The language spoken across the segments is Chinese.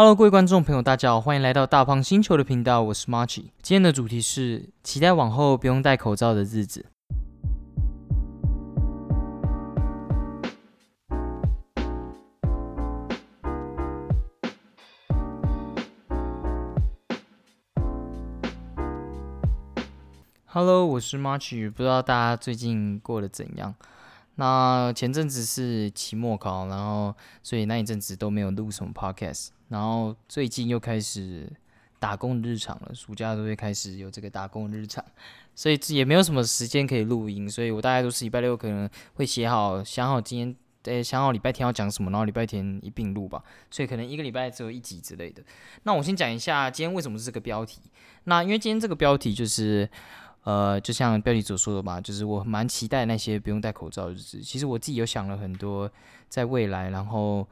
Hello，各位观众朋友，大家好，欢迎来到大胖星球的频道，我是 Marchi。今天的主题是期待往后不用戴口罩的日子。Hello，我是 Marchi，不知道大家最近过得怎样？那前阵子是期末考，然后所以那一阵子都没有录什么 podcast，然后最近又开始打工日常了，暑假都会开始有这个打工日常，所以也没有什么时间可以录音，所以我大概都是礼拜六可能会写好想好今天，诶想好礼拜天要讲什么，然后礼拜天一并录吧，所以可能一个礼拜只有一集之类的。那我先讲一下今天为什么是这个标题，那因为今天这个标题就是。呃，就像标题所说的吧，就是我蛮期待那些不用戴口罩的日子。其实我自己有想了很多，在未来，然后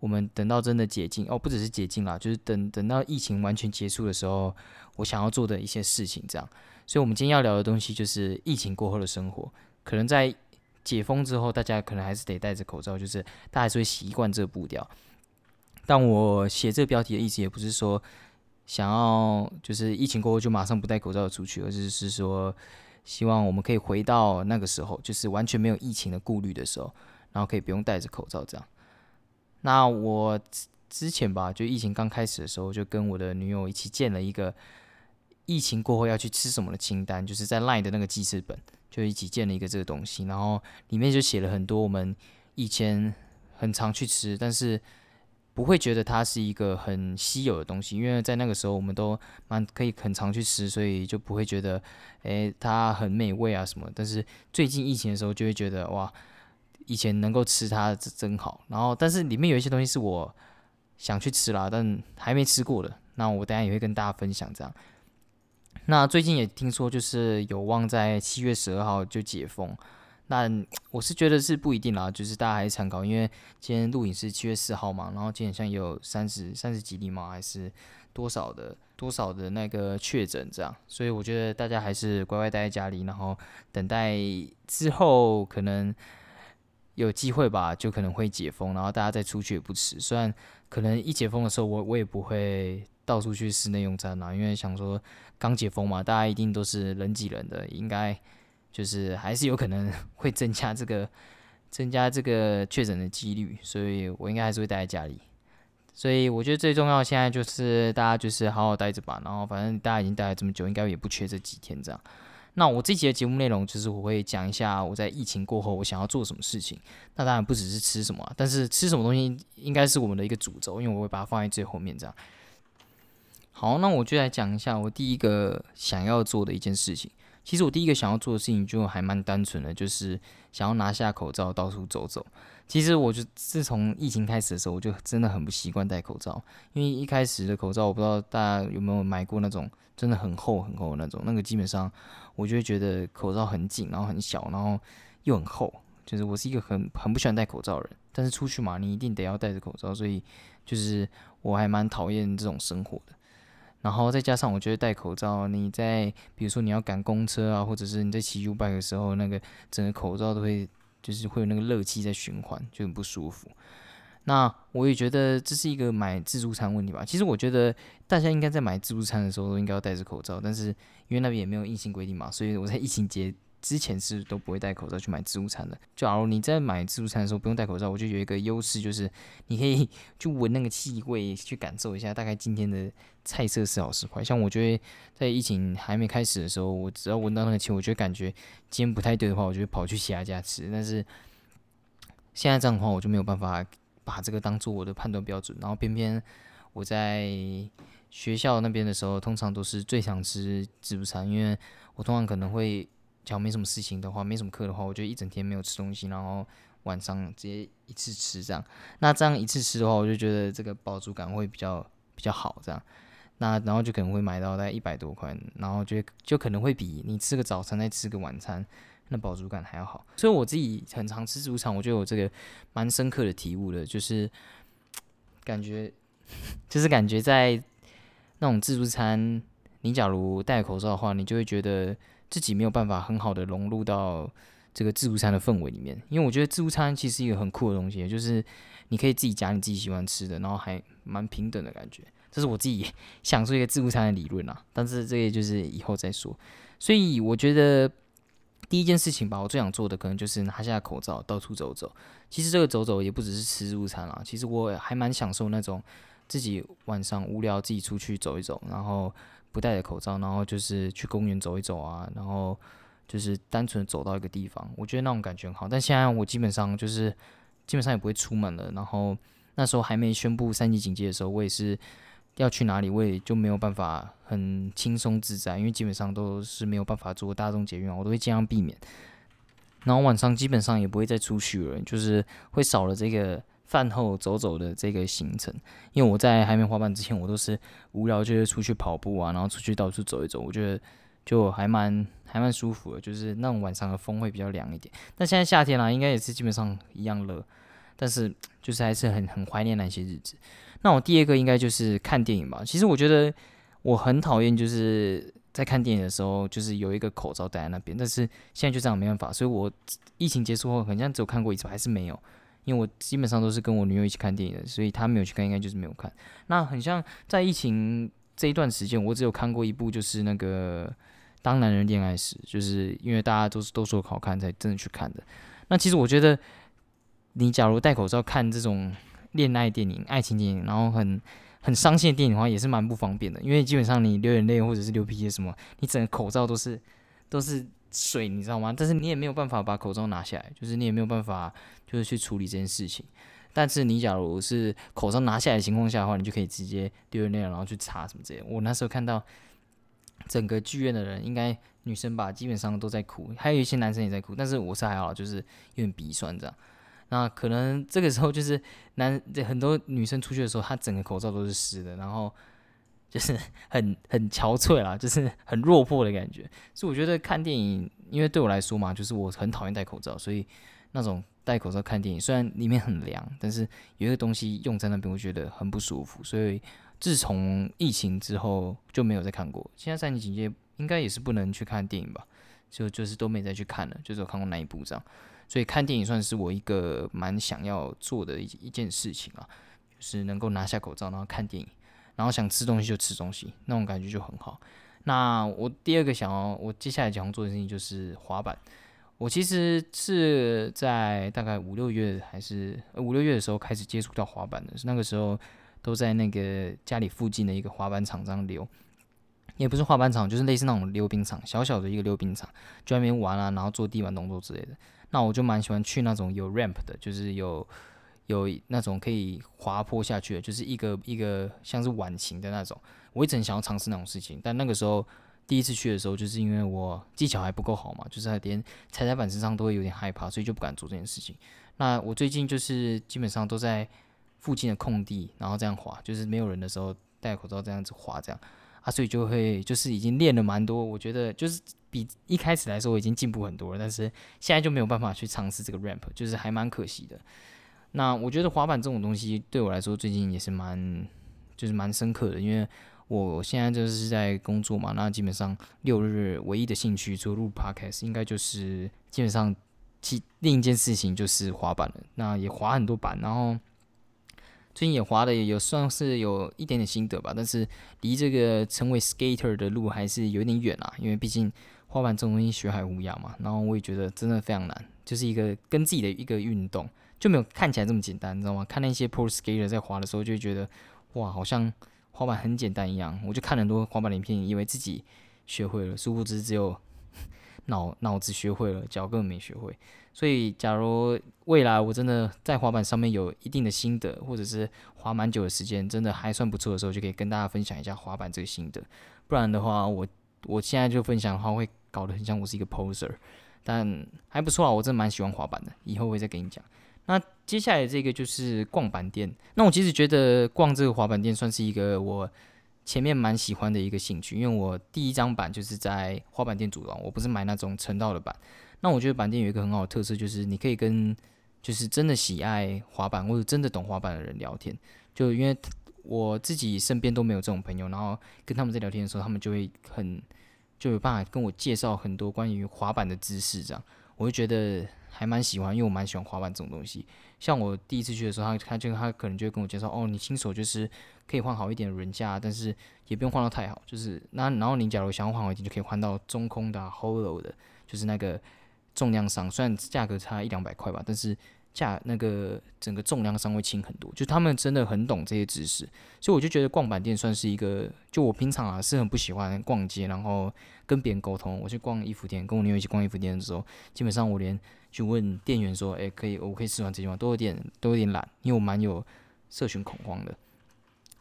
我们等到真的解禁哦，不只是解禁啦，就是等等到疫情完全结束的时候，我想要做的一些事情，这样。所以，我们今天要聊的东西就是疫情过后的生活。可能在解封之后，大家可能还是得戴着口罩，就是大家还是会习惯这个步调。但我写这个标题的意思也不是说。想要就是疫情过后就马上不戴口罩出去，而是是说希望我们可以回到那个时候，就是完全没有疫情的顾虑的时候，然后可以不用戴着口罩这样。那我之前吧，就疫情刚开始的时候，就跟我的女友一起建了一个疫情过后要去吃什么的清单，就是在 LINE 的那个记事本，就一起建了一个这个东西，然后里面就写了很多我们以前很常去吃，但是。不会觉得它是一个很稀有的东西，因为在那个时候我们都蛮可以很常去吃，所以就不会觉得，诶它很美味啊什么。但是最近疫情的时候就会觉得，哇，以前能够吃它真好。然后，但是里面有一些东西是我想去吃啦，但还没吃过的，那我等下也会跟大家分享这样。那最近也听说就是有望在七月十二号就解封。那我是觉得是不一定啦，就是大家还是参考，因为今天录影是七月四号嘛，然后今天像也有三十三十几例嘛，还是多少的多少的那个确诊这样，所以我觉得大家还是乖乖待在家里，然后等待之后可能有机会吧，就可能会解封，然后大家再出去也不迟。虽然可能一解封的时候，我我也不会到处去室内用餐啦，因为想说刚解封嘛，大家一定都是人挤人的，应该。就是还是有可能 会增加这个增加这个确诊的几率，所以我应该还是会待在家里。所以我觉得最重要现在就是大家就是好好待着吧，然后反正大家已经待了这么久，应该也不缺这几天这样。那我这期的节目内容就是我会讲一下我在疫情过后我想要做什么事情。那当然不只是吃什么，但是吃什么东西应该是我们的一个主轴，因为我会把它放在最后面这样。好，那我就来讲一下我第一个想要做的一件事情。其实我第一个想要做的事情就还蛮单纯的，就是想要拿下口罩到处走走。其实我就自从疫情开始的时候，我就真的很不习惯戴口罩，因为一开始的口罩我不知道大家有没有买过那种真的很厚很厚的那种，那个基本上我就会觉得口罩很紧，然后很小，然后又很厚。就是我是一个很很不喜欢戴口罩的人，但是出去嘛，你一定得要戴着口罩，所以就是我还蛮讨厌这种生活的。然后再加上，我觉得戴口罩，你在比如说你要赶公车啊，或者是你在骑 U bike 的时候，那个整个口罩都会就是会有那个热气在循环，就很不舒服。那我也觉得这是一个买自助餐问题吧。其实我觉得大家应该在买自助餐的时候都应该要戴着口罩，但是因为那边也没有硬性规定嘛，所以我在疫情节。之前是都不会戴口罩去买自助餐的。就假如你在买自助餐的时候不用戴口罩，我就有一个优势，就是你可以去闻那个气味，去感受一下大概今天的菜色是好是坏。像我觉得在疫情还没开始的时候，我只要闻到那个气味，我就感觉今天不太对的话，我就会跑去其他家吃。但是现在这样的话，我就没有办法把这个当做我的判断标准。然后偏偏我在学校那边的时候，通常都是最想吃自助餐，因为我通常可能会。假如没什么事情的话，没什么课的话，我就一整天没有吃东西，然后晚上直接一次吃这样。那这样一次吃的话，我就觉得这个饱足感会比较比较好这样。那然后就可能会买到大概一百多块，然后就就可能会比你吃个早餐再吃个晚餐，那饱足感还要好。所以我自己很常吃自助餐，我就有这个蛮深刻的体悟的，就是 感觉 就是感觉在那种自助餐，你假如戴口罩的话，你就会觉得。自己没有办法很好的融入到这个自助餐的氛围里面，因为我觉得自助餐其实一个很酷的东西，就是你可以自己夹你自己喜欢吃的，然后还蛮平等的感觉。这是我自己想出一个自助餐的理论啊，但是这个就是以后再说。所以我觉得第一件事情吧，我最想做的可能就是拿下口罩，到处走走。其实这个走走也不只是吃自助餐啦，其实我还蛮享受那种自己晚上无聊自己出去走一走，然后不戴着口罩，然后就是去公园走一走啊，然后就是单纯走到一个地方，我觉得那种感觉很好。但现在我基本上就是基本上也不会出门了。然后那时候还没宣布三级警戒的时候，我也是。要去哪里，我也就没有办法很轻松自在，因为基本上都是没有办法坐大众捷运，我都会尽量避免。然后晚上基本上也不会再出去了，就是会少了这个饭后走走的这个行程。因为我在还没滑板之前，我都是无聊就是出去跑步啊，然后出去到处走一走，我觉得就还蛮还蛮舒服的，就是那种晚上的风会比较凉一点。但现在夏天啦，应该也是基本上一样热，但是就是还是很很怀念那些日子。那我第二个应该就是看电影吧。其实我觉得我很讨厌就是在看电影的时候，就是有一个口罩戴在那边。但是现在就这样没办法，所以我疫情结束后好像只有看过一次，还是没有。因为我基本上都是跟我女友一起看电影的，所以她没有去看，应该就是没有看。那很像在疫情这一段时间，我只有看过一部，就是那个《当男人恋爱时》，就是因为大家都是都说好看才真的去看的。那其实我觉得，你假如戴口罩看这种。恋爱电影、爱情电影，然后很很伤心的电影的话，也是蛮不方便的。因为基本上你流眼泪或者是流鼻血什么，你整个口罩都是都是水，你知道吗？但是你也没有办法把口罩拿下来，就是你也没有办法就是去处理这件事情。但是你假如是口罩拿下来的情况下的话，你就可以直接流眼泪，然后去擦什么之类。我那时候看到整个剧院的人，应该女生吧，基本上都在哭，还有一些男生也在哭，但是我是还好，就是有点鼻酸这样。那可能这个时候就是男很多女生出去的时候，她整个口罩都是湿的，然后就是 很很憔悴啦，就是 很落魄的感觉。所以我觉得看电影，因为对我来说嘛，就是我很讨厌戴口罩，所以那种戴口罩看电影，虽然里面很凉，但是有一个东西用在那边，我觉得很不舒服。所以自从疫情之后就没有再看过。现在三级警戒应该也是不能去看电影吧？就就是都没再去看了，就是有看过那一部这样。所以看电影算是我一个蛮想要做的一一件事情啊，就是能够拿下口罩，然后看电影，然后想吃东西就吃东西，那种感觉就很好。那我第二个想要，我接下来想要做的事情就是滑板。我其实是在大概五六月还是五六月的时候开始接触到滑板的，那个时候都在那个家里附近的一个滑板场这样溜，也不是滑板场，就是类似那种溜冰场，小小的一个溜冰场，就那边玩啊，然后做地板动作之类的。那我就蛮喜欢去那种有 ramp 的，就是有有那种可以滑坡下去的，就是一个一个像是碗形的那种。我一直很想要尝试那种事情，但那个时候第一次去的时候，就是因为我技巧还不够好嘛，就是连踩在板身上都会有点害怕，所以就不敢做这件事情。那我最近就是基本上都在附近的空地，然后这样滑，就是没有人的时候戴口罩这样子滑，这样啊，所以就会就是已经练了蛮多，我觉得就是。比一开始来说我已经进步很多了，但是现在就没有办法去尝试这个 ramp，就是还蛮可惜的。那我觉得滑板这种东西对我来说最近也是蛮，就是蛮深刻的，因为我现在就是在工作嘛，那基本上六日唯一的兴趣除了录 podcast，应该就是基本上其另一件事情就是滑板了。那也滑很多板，然后最近也滑的也有算是有一点点心得吧，但是离这个成为 skater 的路还是有点远啊，因为毕竟。滑板这种东西学海无涯嘛，然后我也觉得真的非常难，就是一个跟自己的一个运动就没有看起来这么简单，你知道吗？看那些 pro skater 在滑的时候，就觉得哇，好像滑板很简单一样。我就看很多滑板影片，以为自己学会了，殊不知只有脑 脑子学会了，脚根本没学会。所以，假如未来我真的在滑板上面有一定的心得，或者是滑蛮久的时间，真的还算不错的时候，就可以跟大家分享一下滑板这个心得。不然的话，我我现在就分享的话会。搞得很像我是一个 poser，但还不错啊，我真的蛮喜欢滑板的，以后会再跟你讲。那接下来这个就是逛板店，那我其实觉得逛这个滑板店算是一个我前面蛮喜欢的一个兴趣，因为我第一张板就是在滑板店组装，我不是买那种成道的板。那我觉得板店有一个很好的特色，就是你可以跟就是真的喜爱滑板或者真的懂滑板的人聊天，就因为我自己身边都没有这种朋友，然后跟他们在聊天的时候，他们就会很。就有办法跟我介绍很多关于滑板的知识，这样我就觉得还蛮喜欢，因为我蛮喜欢滑板这种东西。像我第一次去的时候，他他就他可能就会跟我介绍，哦，你新手就是可以换好一点的轮架，但是也不用换到太好，就是那然后你假如想要换好一点，就可以换到中空的 hollow 的，就是那个重量上，虽然价格差一两百块吧，但是。价那个整个重量上会轻很多，就他们真的很懂这些知识，所以我就觉得逛板店算是一个，就我平常啊是很不喜欢逛街，然后跟别人沟通。我去逛衣服店，跟我女友一起逛衣服店的时候，基本上我连去问店员说，诶，可以，我可以试穿这件吗？都有点都有点懒，因为我蛮有社群恐慌的。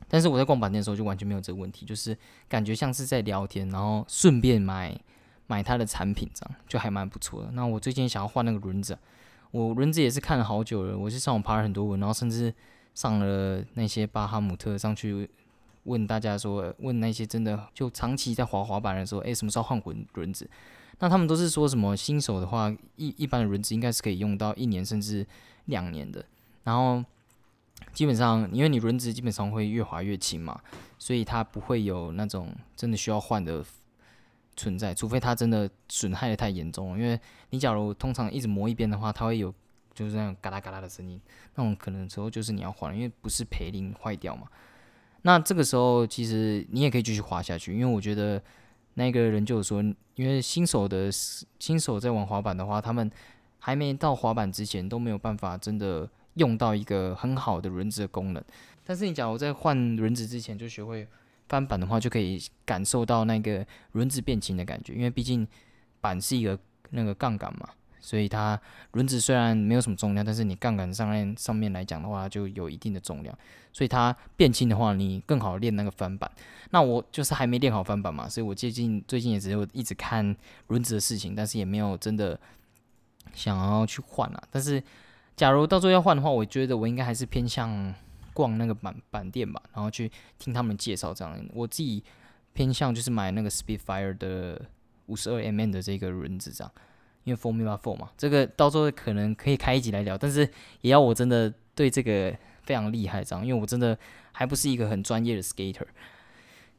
但是我在逛板店的时候就完全没有这个问题，就是感觉像是在聊天，然后顺便买买他的产品这样，就还蛮不错的。那我最近想要换那个轮子。我轮子也是看了好久了，我是上网爬了很多文，然后甚至上了那些巴哈姆特上去问大家说，问那些真的就长期在滑滑板的时候，诶，什么时候换滚轮子？那他们都是说什么新手的话，一一般的轮子应该是可以用到一年甚至两年的。然后基本上，因为你轮子基本上会越滑越轻嘛，所以它不会有那种真的需要换的。存在，除非它真的损害的太严重了。因为你假如通常一直磨一边的话，它会有就是那种嘎啦嘎啦的声音，那种可能时候就是你要换，因为不是培林坏掉嘛。那这个时候其实你也可以继续滑下去，因为我觉得那个人就说，因为新手的新手在玩滑板的话，他们还没到滑板之前都没有办法真的用到一个很好的轮子的功能。但是你假如在换轮子之前就学会。翻板的话，就可以感受到那个轮子变轻的感觉，因为毕竟板是一个那个杠杆嘛，所以它轮子虽然没有什么重量，但是你杠杆上面上面来讲的话，就有一定的重量，所以它变轻的话，你更好练那个翻板。那我就是还没练好翻板嘛，所以我最近最近也只有一直看轮子的事情，但是也没有真的想要去换啊。但是假如到最后要换的话，我觉得我应该还是偏向。逛那个板板店吧，然后去听他们介绍这样。我自己偏向就是买那个 Speedfire 的五十二 mm 的这个轮子这样，因为 Formula Four 嘛，这个到时候可能可以开一集来聊。但是也要我真的对这个非常厉害这样，因为我真的还不是一个很专业的 skater，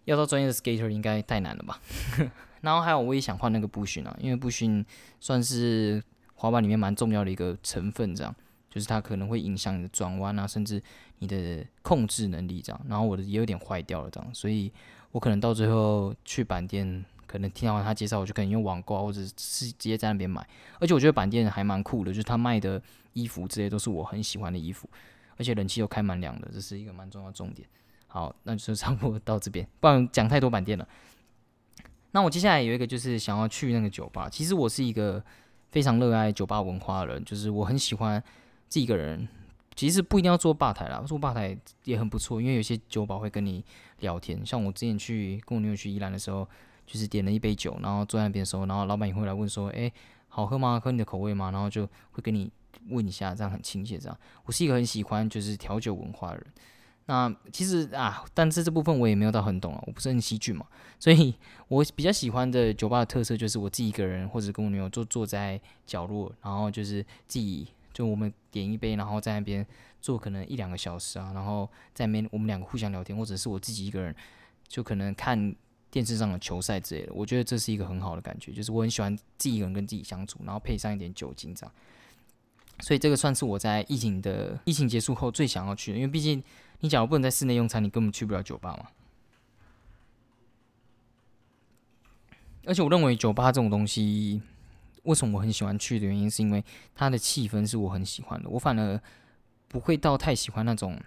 要到专业的 skater 应该太难了吧。然后还有我也想换那个步训啊，因为步训算是滑板里面蛮重要的一个成分这样。就是它可能会影响你的转弯啊，甚至你的控制能力这样。然后我的也有点坏掉了这样，所以我可能到最后去板店，可能听到他介绍，我就可能用网购或者是直接在那边买。而且我觉得板店还蛮酷的，就是他卖的衣服这些都是我很喜欢的衣服，而且冷气又开蛮凉的，这是一个蛮重要的重点。好，那就差不多到这边，不然讲太多板店了。那我接下来有一个就是想要去那个酒吧。其实我是一个非常热爱酒吧文化的人，就是我很喜欢。自己一个人，其实不一定要坐吧台啦，坐吧台也很不错，因为有些酒保会跟你聊天。像我之前去跟我女友去宜兰的时候，就是点了一杯酒，然后坐在那边的时候，然后老板也会来问说：“诶，好喝吗？喝你的口味吗？”然后就会跟你问一下，这样很亲切。这样，我是一个很喜欢就是调酒文化的人。那其实啊，但是这部分我也没有到很懂啊，我不是很喜剧嘛，所以我比较喜欢的酒吧的特色就是我自己一个人，或者跟我女友坐坐在角落，然后就是自己。就我们点一杯，然后在那边坐可能一两个小时啊，然后在那边我们两个互相聊天，或者是我自己一个人，就可能看电视上的球赛之类的。我觉得这是一个很好的感觉，就是我很喜欢自己一个人跟自己相处，然后配上一点酒精这样。所以这个算是我在疫情的疫情结束后最想要去的，因为毕竟你假如不能在室内用餐，你根本去不了酒吧嘛。而且我认为酒吧这种东西。为什么我很喜欢去的原因，是因为它的气氛是我很喜欢的。我反而不会到太喜欢那种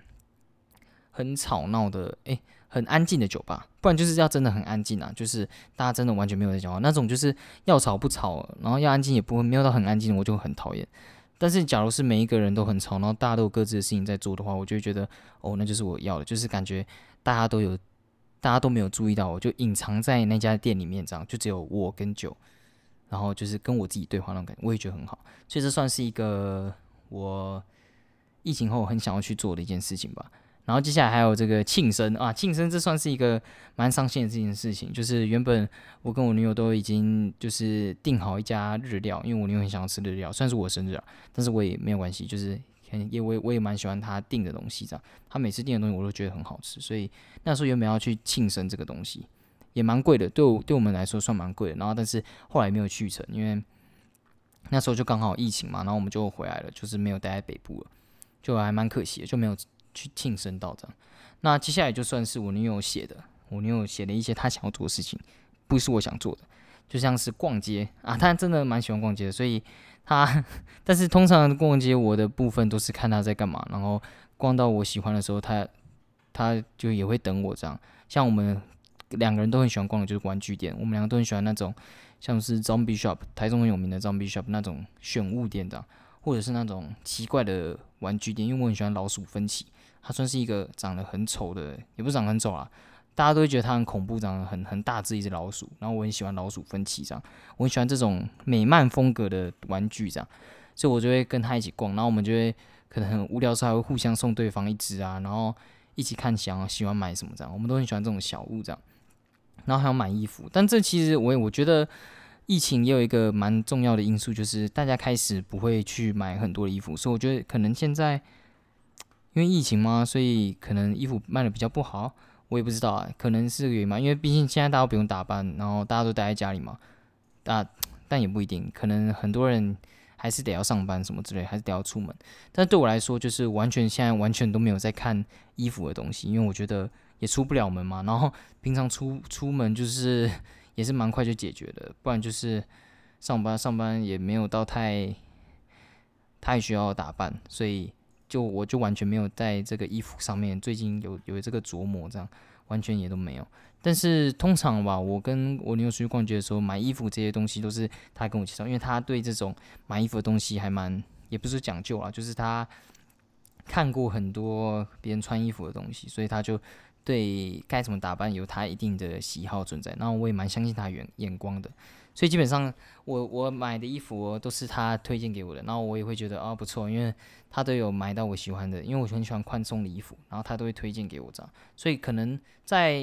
很吵闹的，诶，很安静的酒吧。不然就是要真的很安静啊，就是大家真的完全没有在讲话那种，就是要吵不吵，然后要安静也不会没有到很安静，我就很讨厌。但是假如是每一个人都很吵，然后大家都有各自的事情在做的话，我就会觉得哦，那就是我要的，就是感觉大家都有，大家都没有注意到，我就隐藏在那家店里面，这样就只有我跟酒。然后就是跟我自己对话那种感觉，我也觉得很好，所以这算是一个我疫情后很想要去做的一件事情吧。然后接下来还有这个庆生啊，庆生这算是一个蛮伤心的这件事情，就是原本我跟我女友都已经就是订好一家日料，因为我女友很想要吃日料，虽然是我生日啊，但是我也没有关系，就是也我也我也蛮喜欢她订的东西这样，她每次订的东西我都觉得很好吃，所以那时候原本要去庆生这个东西。也蛮贵的，对我对我们来说算蛮贵的。然后，但是后来没有去成，因为那时候就刚好疫情嘛，然后我们就回来了，就是没有待在北部了。就还蛮可惜的，就没有去庆生到这样。那接下来就算是我女友写的，我女友写了一些她想要做的事情，不是我想做的，就像是逛街啊，她真的蛮喜欢逛街的，所以她，但是通常逛街我的部分都是看她在干嘛，然后逛到我喜欢的时候，她她就也会等我这样。像我们两个人都很喜欢逛的就是玩具店，我们两个都很喜欢那种像是 Zombie Shop，台中很有名的 Zombie Shop 那种选物店的。或者是那种奇怪的玩具店，因为我很喜欢老鼠芬奇，它算是一个长得很丑的，也不是长得很丑啊，大家都会觉得它很恐怖，长得很很大只一只老鼠。然后我很喜欢老鼠芬奇这样，我很喜欢这种美漫风格的玩具这样，所以我就会跟他一起逛，然后我们就会可能很无聊的时候还会互相送对方一只啊，然后一起看想喜欢买什么这样，我们都很喜欢这种小物这样，然后还要买衣服，但这其实我我觉得。疫情也有一个蛮重要的因素，就是大家开始不会去买很多的衣服，所以我觉得可能现在因为疫情嘛，所以可能衣服卖的比较不好，我也不知道啊，可能是个原因嘛。因为毕竟现在大家都不用打扮，然后大家都待在家里嘛，但但也不一定，可能很多人还是得要上班什么之类，还是得要出门。但对我来说，就是完全现在完全都没有在看衣服的东西，因为我觉得也出不了门嘛，然后平常出出门就是。也是蛮快就解决的，不然就是上班上班也没有到太太需要打扮，所以就我就完全没有在这个衣服上面最近有有这个琢磨，这样完全也都没有。但是通常吧，我跟我女友出去逛街的时候，买衣服这些东西都是她跟我介绍，因为她对这种买衣服的东西还蛮也不是讲究啊，就是她看过很多别人穿衣服的东西，所以她就。对该怎么打扮有他一定的喜好存在，然后我也蛮相信他眼眼光的，所以基本上我我买的衣服都是他推荐给我的，然后我也会觉得啊不错，因为他都有买到我喜欢的，因为我很喜欢宽松的衣服，然后他都会推荐给我这样，所以可能在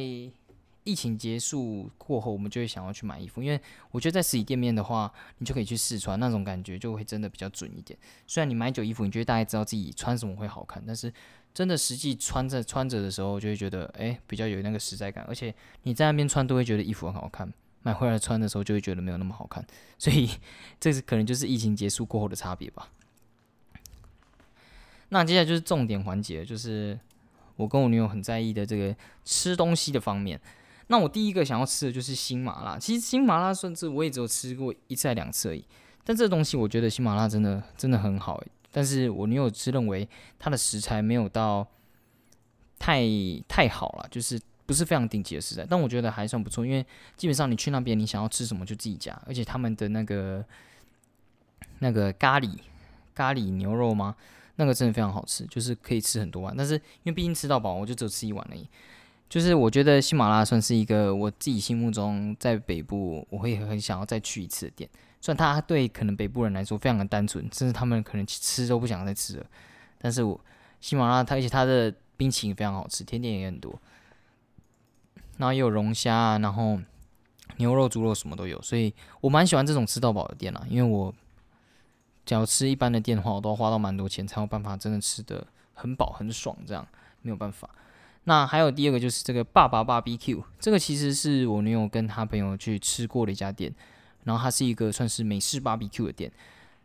疫情结束过后，我们就会想要去买衣服，因为我觉得在实体店面的话，你就可以去试穿，那种感觉就会真的比较准一点。虽然你买久衣服，你觉得大概知道自己穿什么会好看，但是。真的实际穿着穿着的时候，就会觉得哎，比较有那个实在感，而且你在那边穿都会觉得衣服很好看，买回来穿的时候就会觉得没有那么好看，所以这是可能就是疫情结束过后的差别吧。那接下来就是重点环节，就是我跟我女友很在意的这个吃东西的方面。那我第一个想要吃的就是新麻辣，其实新麻辣甚至我也只有吃过一次两次而已，但这东西我觉得新麻辣真的真的很好但是我女友是认为它的食材没有到太太好了，就是不是非常顶级的食材，但我觉得还算不错，因为基本上你去那边，你想要吃什么就自己加，而且他们的那个那个咖喱咖喱牛肉吗？那个真的非常好吃，就是可以吃很多碗。但是因为毕竟吃到饱，我就只有吃一碗而已。就是我觉得喜马拉雅算是一个我自己心目中在北部我会很想要再去一次的店。虽然它对可能北部人来说非常的单纯，甚至他们可能吃都不想再吃了，但是我喜马拉雅它而且它的冰淇淋非常好吃，甜点也很多，然后也有龙虾，然后牛肉、猪肉什么都有，所以我蛮喜欢这种吃到饱的店啦。因为我只要吃一般的店的话，我都要花到蛮多钱才有办法真的吃的很饱很爽，这样没有办法。那还有第二个就是这个爸爸 BBQ，这个其实是我女友跟她朋友去吃过的一家店。然后它是一个算是美式 BBQ 的店，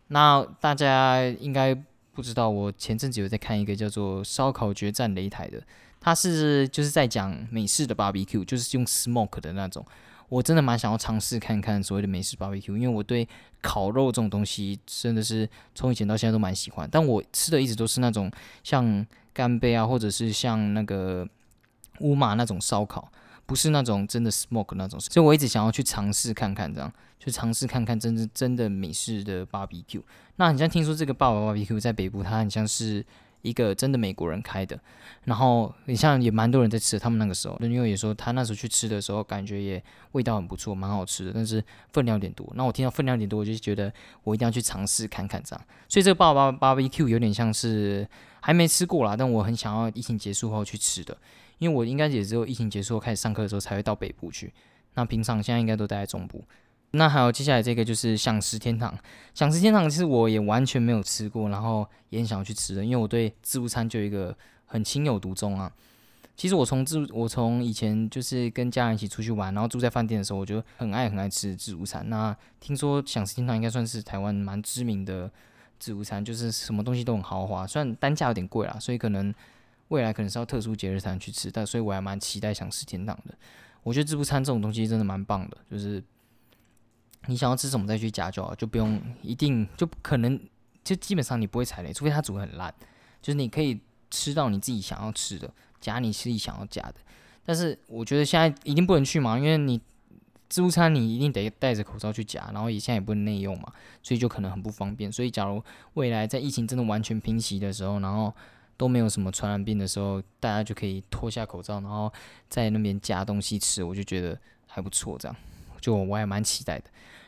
那大家应该不知道，我前阵子有在看一个叫做《烧烤决战擂台》的，它是就是在讲美式的 BBQ，就是用 smoke 的那种。我真的蛮想要尝试看看所谓的美式 BBQ，因为我对烤肉这种东西真的是从以前到现在都蛮喜欢，但我吃的一直都是那种像干杯啊，或者是像那个乌马那种烧烤。不是那种真的 smoke 那种，所以我一直想要去尝试看看，这样去尝试看看真正真的美式的 barbecue。那你像听说这个爸爸 barbecue 在北部，它很像是一个真的美国人开的，然后你像也蛮多人在吃。他们那个时候，女友也说他那时候去吃的时候，感觉也味道很不错，蛮好吃的，但是分量有点多。那我听到分量有点多，我就觉得我一定要去尝试看看这样。所以这个爸爸 barbecue 有点像是还没吃过啦，但我很想要疫情结束后去吃的。因为我应该也只有疫情结束后开始上课的时候才会到北部去，那平常现在应该都待在中部。那还有接下来这个就是享食天堂，享食天堂其实我也完全没有吃过，然后也很想要去吃的，因为我对自助餐就有一个很情有独钟啊。其实我从自我从以前就是跟家人一起出去玩，然后住在饭店的时候，我就很爱很爱吃自助餐。那听说享食天堂应该算是台湾蛮知名的自助餐，就是什么东西都很豪华，虽然单价有点贵啦，所以可能未来可能是要特殊节日才能去吃，但所以我还蛮期待想吃天堂的。我觉得自助餐这种东西真的蛮棒的，就是你想要吃什么再去夹就好，就不用一定就可能就基本上你不会踩雷，除非它煮的很烂，就是你可以吃到你自己想要吃的，夹你自己想要夹的。但是我觉得现在一定不能去嘛，因为你自助餐你一定得戴着口罩去夹，然后也现在也不能内用嘛，所以就可能很不方便。所以假如未来在疫情真的完全平息的时候，然后都没有什么传染病的时候，大家就可以脱下口罩，然后在那边夹东西吃，我就觉得还不错。这样，就我还蛮期待的。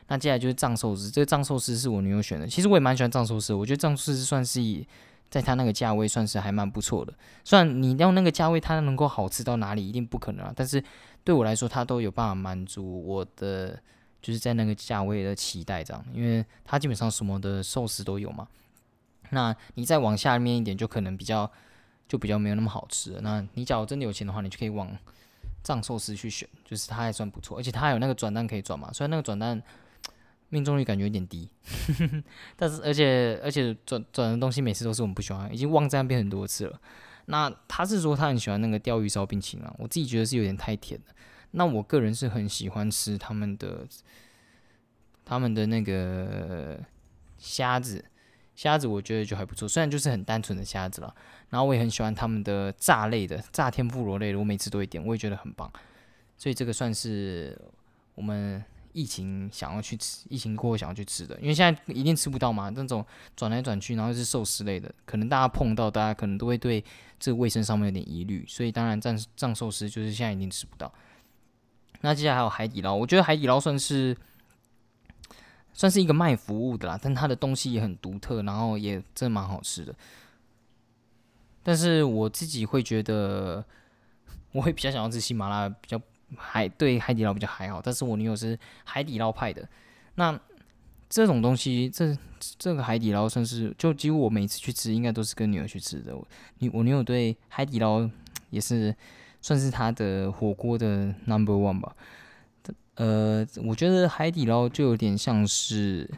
那接下来就是藏寿司，这个藏寿司是我女友选的。其实我也蛮喜欢藏寿司，我觉得藏寿司算是以在它那个价位算是还蛮不错的。虽然你要那个价位它能够好吃到哪里，一定不可能啊。但是对我来说，它都有办法满足我的就是在那个价位的期待，这样，因为它基本上什么的寿司都有嘛。那你再往下面一点，就可能比较就比较没有那么好吃了。那你假如真的有钱的话，你就可以往藏寿司去选，就是它还算不错，而且它还有那个转蛋可以转嘛。虽然那个转蛋命中率感觉有点低，但是而且而且转转的东西每次都是我们不喜欢，已经忘在那边很多次了。那他是说他很喜欢那个钓鱼烧冰淇淋，我自己觉得是有点太甜了。那我个人是很喜欢吃他们的他们的那个虾子。虾子我觉得就还不错，虽然就是很单纯的虾子了。然后我也很喜欢他们的炸类的，炸天妇罗类的，我每次都会点，我也觉得很棒。所以这个算是我们疫情想要去吃，疫情过后想要去吃的，因为现在一定吃不到嘛。那种转来转去，然后是寿司类的，可能大家碰到，大家可能都会对这个卫生上面有点疑虑。所以当然藏藏寿司就是现在一定吃不到。那接下来还有海底捞，我觉得海底捞算是。算是一个卖服务的啦，但它的东西也很独特，然后也真蛮好吃的。但是我自己会觉得，我会比较想要吃西麻辣，比较海对海底捞比较还好。但是我女友是海底捞派的，那这种东西，这这个海底捞算是就几乎我每次去吃，应该都是跟女儿去吃的。我女我女友对海底捞也是算是她的火锅的 number one 吧。呃，我觉得海底捞就有点像是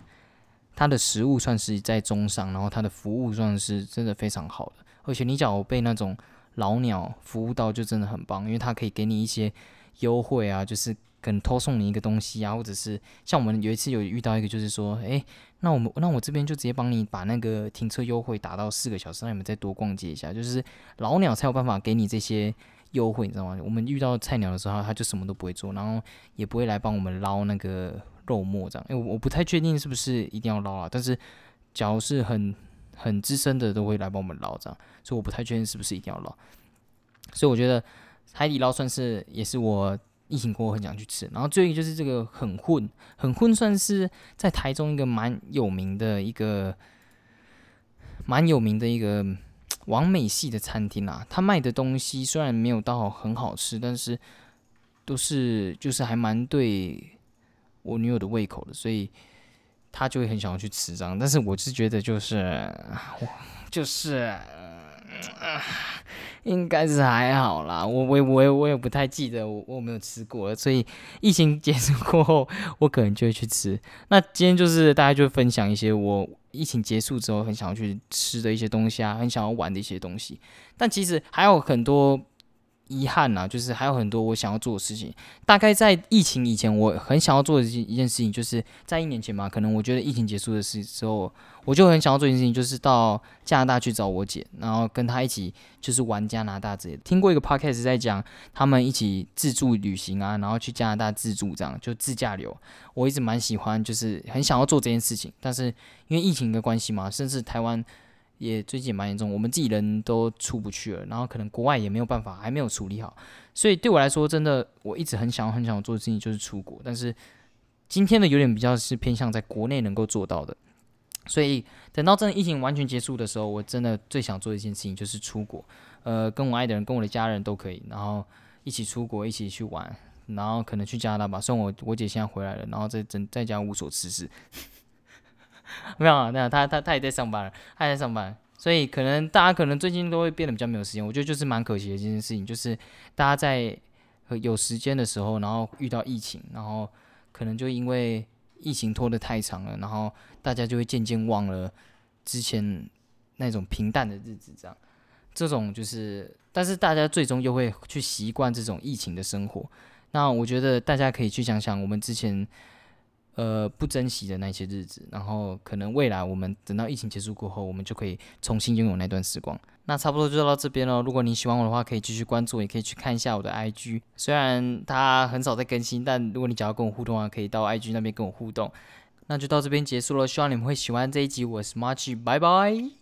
它的食物算是在中上，然后它的服务算是真的非常好的。而且你只要被那种老鸟服务到，就真的很棒，因为它可以给你一些优惠啊，就是可能偷送你一个东西啊，或者是像我们有一次有遇到一个，就是说，诶，那我们那我这边就直接帮你把那个停车优惠打到四个小时，让你们再多逛街一下，就是老鸟才有办法给你这些。优惠你知道吗？我们遇到菜鸟的时候，他就什么都不会做，然后也不会来帮我们捞那个肉末这样。因为我不太确定是不是一定要捞啊，但是假如是很很资深的，都会来帮我们捞这样，所以我不太确定是不是一定要捞。所以我觉得海底捞算是也是我疫情过后很想去吃。然后最后就是这个很混，很混算是在台中一个蛮有名的一个蛮有名的一个。完美系的餐厅啊，他卖的东西虽然没有到很好吃，但是都是就是还蛮对我女友的胃口的，所以他就会很想要去吃这样。但是我是觉得就是就是。应该是还好啦，我我我也我也不太记得我我没有吃过，所以疫情结束过后，我可能就会去吃。那今天就是大家就分享一些我疫情结束之后很想要去吃的一些东西啊，很想要玩的一些东西，但其实还有很多。遗憾呐，就是还有很多我想要做的事情。大概在疫情以前，我很想要做的一件事情，就是在一年前嘛，可能我觉得疫情结束的时之后，我就很想要做一件事情，就是到加拿大去找我姐，然后跟她一起就是玩加拿大之类的。听过一个 podcast 在讲他们一起自助旅行啊，然后去加拿大自助这样，就自驾游。我一直蛮喜欢，就是很想要做这件事情，但是因为疫情的关系嘛，甚至台湾。也最近蛮严重，我们自己人都出不去了，然后可能国外也没有办法，还没有处理好，所以对我来说，真的我一直很想很想做的事情就是出国，但是今天的有点比较是偏向在国内能够做到的，所以等到真的疫情完全结束的时候，我真的最想做的一件事情就是出国，呃，跟我爱的人、跟我的家人都可以，然后一起出国，一起去玩，然后可能去加拿大吧，虽然我我姐现在回来了，然后在在在家无所事事。没有啊，那他他他也在上班，他也在上班，所以可能大家可能最近都会变得比较没有时间。我觉得就是蛮可惜的这件事情，就是大家在有时间的时候，然后遇到疫情，然后可能就因为疫情拖得太长了，然后大家就会渐渐忘了之前那种平淡的日子，这样，这种就是，但是大家最终又会去习惯这种疫情的生活。那我觉得大家可以去想想我们之前。呃，不珍惜的那些日子，然后可能未来我们等到疫情结束过后，我们就可以重新拥有那段时光。那差不多就到这边喽。如果你喜欢我的话，可以继续关注，也可以去看一下我的 IG。虽然它很少在更新，但如果你想要跟我互动的话，可以到 IG 那边跟我互动。那就到这边结束了，希望你们会喜欢这一集。我是 March，拜拜。